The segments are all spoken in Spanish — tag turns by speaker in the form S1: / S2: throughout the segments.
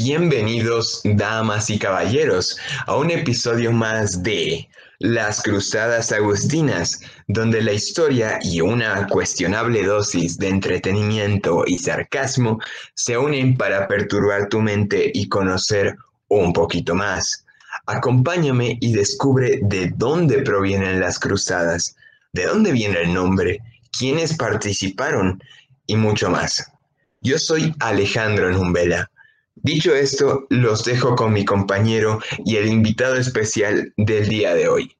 S1: Bienvenidos, damas y caballeros, a un episodio más de Las Cruzadas Agustinas, donde la historia y una cuestionable dosis de entretenimiento y sarcasmo se unen para perturbar tu mente y conocer un poquito más. Acompáñame y descubre de dónde provienen las cruzadas, de dónde viene el nombre, quiénes participaron y mucho más. Yo soy Alejandro Numbela. Dicho esto, los dejo con mi compañero y el invitado especial del día de hoy.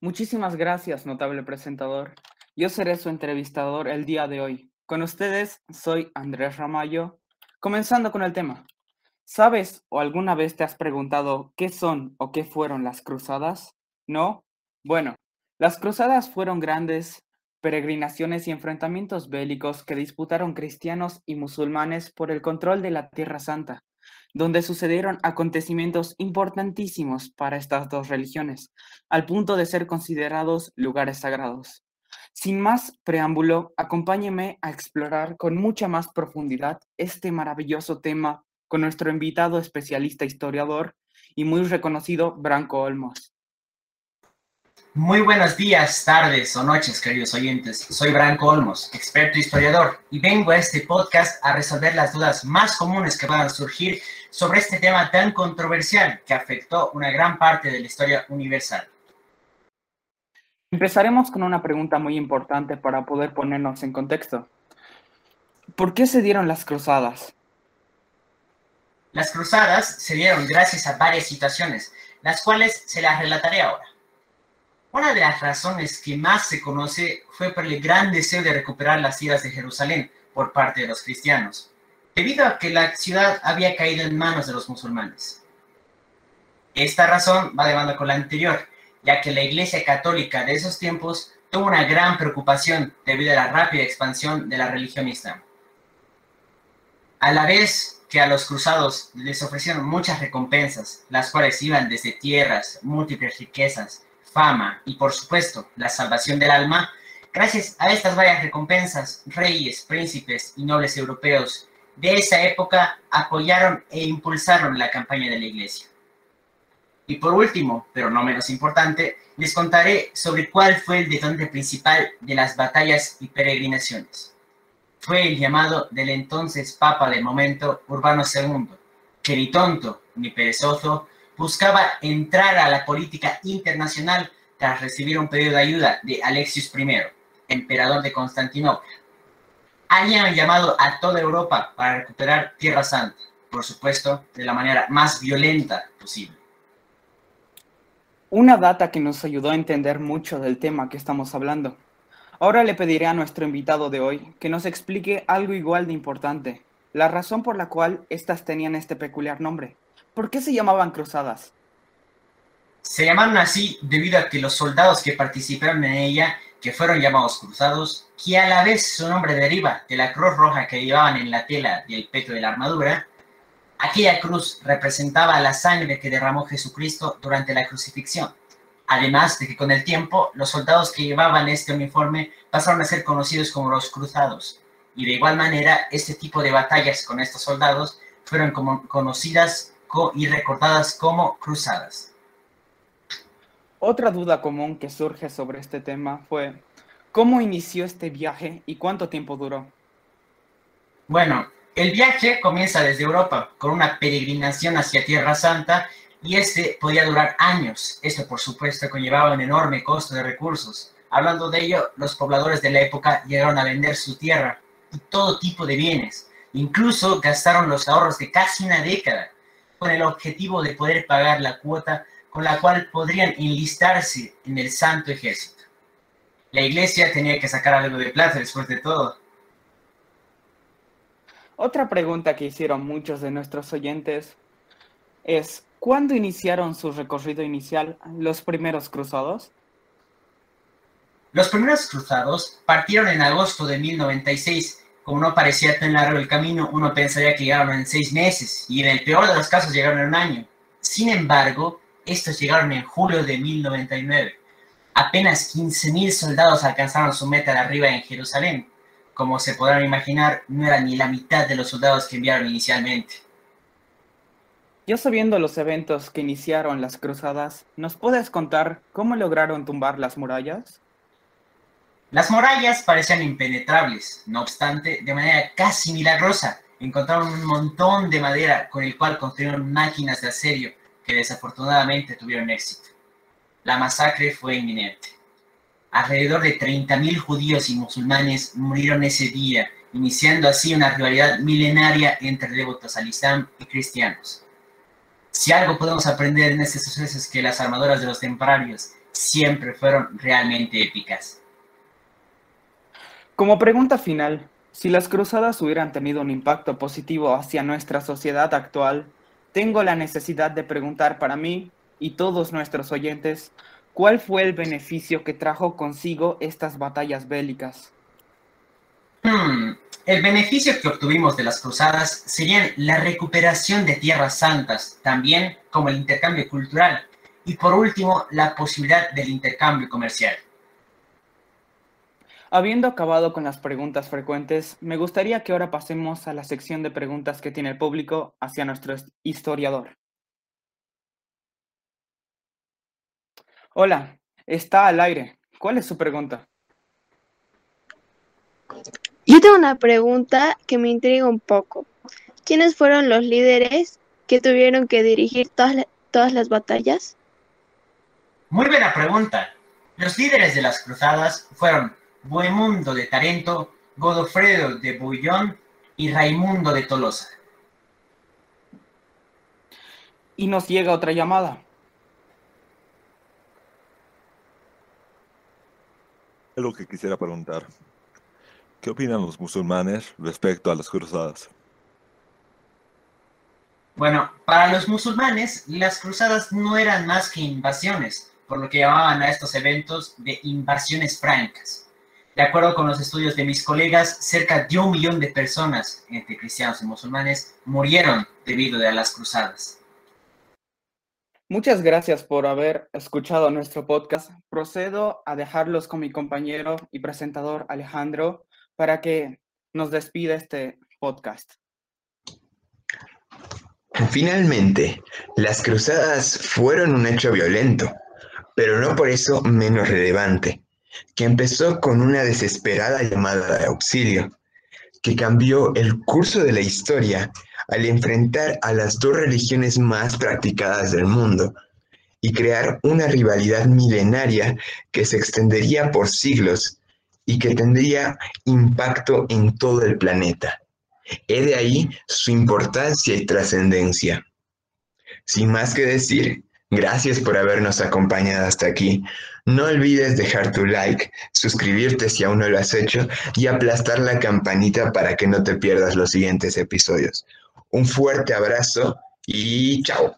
S2: Muchísimas gracias, notable presentador. Yo seré su entrevistador el día de hoy. Con ustedes soy Andrés Ramayo. Comenzando con el tema. ¿Sabes o alguna vez te has preguntado qué son o qué fueron las cruzadas? ¿No? Bueno, las cruzadas fueron grandes peregrinaciones y enfrentamientos bélicos que disputaron cristianos y musulmanes por el control de la Tierra Santa, donde sucedieron acontecimientos importantísimos para estas dos religiones, al punto de ser considerados lugares sagrados. Sin más preámbulo, acompáñeme a explorar con mucha más profundidad este maravilloso tema con nuestro invitado especialista historiador y muy reconocido Branco Olmos.
S3: Muy buenos días, tardes o noches, queridos oyentes. Soy Branco Olmos, experto historiador, y vengo a este podcast a resolver las dudas más comunes que puedan surgir sobre este tema tan controversial que afectó una gran parte de la historia universal.
S2: Empezaremos con una pregunta muy importante para poder ponernos en contexto. ¿Por qué se dieron las cruzadas?
S3: Las cruzadas se dieron gracias a varias situaciones, las cuales se las relataré ahora. Una de las razones que más se conoce fue por el gran deseo de recuperar las ciudades de Jerusalén por parte de los cristianos, debido a que la ciudad había caído en manos de los musulmanes. Esta razón va de mano con la anterior, ya que la Iglesia Católica de esos tiempos tuvo una gran preocupación debido a la rápida expansión de la religión islam. A la vez que a los cruzados les ofrecieron muchas recompensas, las cuales iban desde tierras, múltiples riquezas, fama y por supuesto la salvación del alma, gracias a estas varias recompensas, reyes, príncipes y nobles europeos de esa época apoyaron e impulsaron la campaña de la iglesia. Y por último, pero no menos importante, les contaré sobre cuál fue el detonante principal de las batallas y peregrinaciones. Fue el llamado del entonces Papa del momento, Urbano II, que ni tonto ni perezoso buscaba entrar a la política internacional tras recibir un pedido de ayuda de Alexius I, emperador de Constantinopla. Habían llamado a toda Europa para recuperar Tierra Santa, por supuesto, de la manera más violenta posible.
S2: Una data que nos ayudó a entender mucho del tema que estamos hablando. Ahora le pediré a nuestro invitado de hoy que nos explique algo igual de importante, la razón por la cual éstas tenían este peculiar nombre. ¿Por qué se llamaban cruzadas?
S3: Se llamaron así debido a que los soldados que participaron en ella, que fueron llamados cruzados, que a la vez su nombre deriva de la cruz roja que llevaban en la tela y el peto de la armadura, aquella cruz representaba la sangre que derramó Jesucristo durante la crucifixión. Además de que con el tiempo los soldados que llevaban este uniforme pasaron a ser conocidos como los cruzados. Y de igual manera, este tipo de batallas con estos soldados fueron como conocidas y recordadas como cruzadas.
S2: Otra duda común que surge sobre este tema fue, ¿cómo inició este viaje y cuánto tiempo duró?
S3: Bueno, el viaje comienza desde Europa con una peregrinación hacia Tierra Santa y este podía durar años. Esto, por supuesto, conllevaba un enorme costo de recursos. Hablando de ello, los pobladores de la época llegaron a vender su tierra y todo tipo de bienes. Incluso gastaron los ahorros de casi una década con el objetivo de poder pagar la cuota con la cual podrían enlistarse en el Santo Ejército. La iglesia tenía que sacar algo de plata después de todo.
S2: Otra pregunta que hicieron muchos de nuestros oyentes es, ¿cuándo iniciaron su recorrido inicial los primeros cruzados?
S3: Los primeros cruzados partieron en agosto de 1096 como no parecía tan largo el camino, uno pensaría que llegaron en seis meses y en el peor de los casos llegaron en un año. Sin embargo, estos llegaron en julio de 1099. Apenas 15.000 soldados alcanzaron su meta de arriba en Jerusalén. como se podrán imaginar, no era ni la mitad de los soldados que enviaron inicialmente.
S2: Ya sabiendo los eventos que iniciaron las cruzadas, ¿nos puedes contar cómo lograron tumbar las murallas?
S3: Las murallas parecían impenetrables, no obstante, de manera casi milagrosa, encontraron un montón de madera con el cual construyeron máquinas de asedio que desafortunadamente tuvieron éxito. La masacre fue inminente. Alrededor de 30.000 judíos y musulmanes murieron ese día, iniciando así una rivalidad milenaria entre devotos al Islam y cristianos. Si algo podemos aprender en estos sucesos es que las armaduras de los templarios siempre fueron realmente épicas.
S2: Como pregunta final, si las cruzadas hubieran tenido un impacto positivo hacia nuestra sociedad actual, tengo la necesidad de preguntar para mí y todos nuestros oyentes, ¿cuál fue el beneficio que trajo consigo estas batallas bélicas?
S3: Hmm, el beneficio que obtuvimos de las cruzadas sería la recuperación de tierras santas, también como el intercambio cultural y por último la posibilidad del intercambio comercial.
S2: Habiendo acabado con las preguntas frecuentes, me gustaría que ahora pasemos a la sección de preguntas que tiene el público hacia nuestro historiador. Hola, está al aire. ¿Cuál es su pregunta?
S4: Yo tengo una pregunta que me intriga un poco. ¿Quiénes fueron los líderes que tuvieron que dirigir todas, todas las batallas?
S3: Muy buena pregunta. Los líderes de las cruzadas fueron Bohemundo de Tarento, Godofredo de Bouillon y Raimundo de Tolosa.
S2: Y nos llega otra llamada.
S5: Es lo que quisiera preguntar. ¿Qué opinan los musulmanes respecto a las cruzadas?
S3: Bueno, para los musulmanes, las cruzadas no eran más que invasiones, por lo que llamaban a estos eventos de invasiones francas. De acuerdo con los estudios de mis colegas, cerca de un millón de personas, entre cristianos y musulmanes, murieron debido a las cruzadas.
S2: Muchas gracias por haber escuchado nuestro podcast. Procedo a dejarlos con mi compañero y presentador Alejandro para que nos despida este podcast.
S1: Finalmente, las cruzadas fueron un hecho violento, pero no por eso menos relevante que empezó con una desesperada llamada de auxilio, que cambió el curso de la historia al enfrentar a las dos religiones más practicadas del mundo y crear una rivalidad milenaria que se extendería por siglos y que tendría impacto en todo el planeta. He de ahí su importancia y trascendencia. Sin más que decir, gracias por habernos acompañado hasta aquí. No olvides dejar tu like, suscribirte si aún no lo has hecho y aplastar la campanita para que no te pierdas los siguientes episodios. Un fuerte abrazo y chao.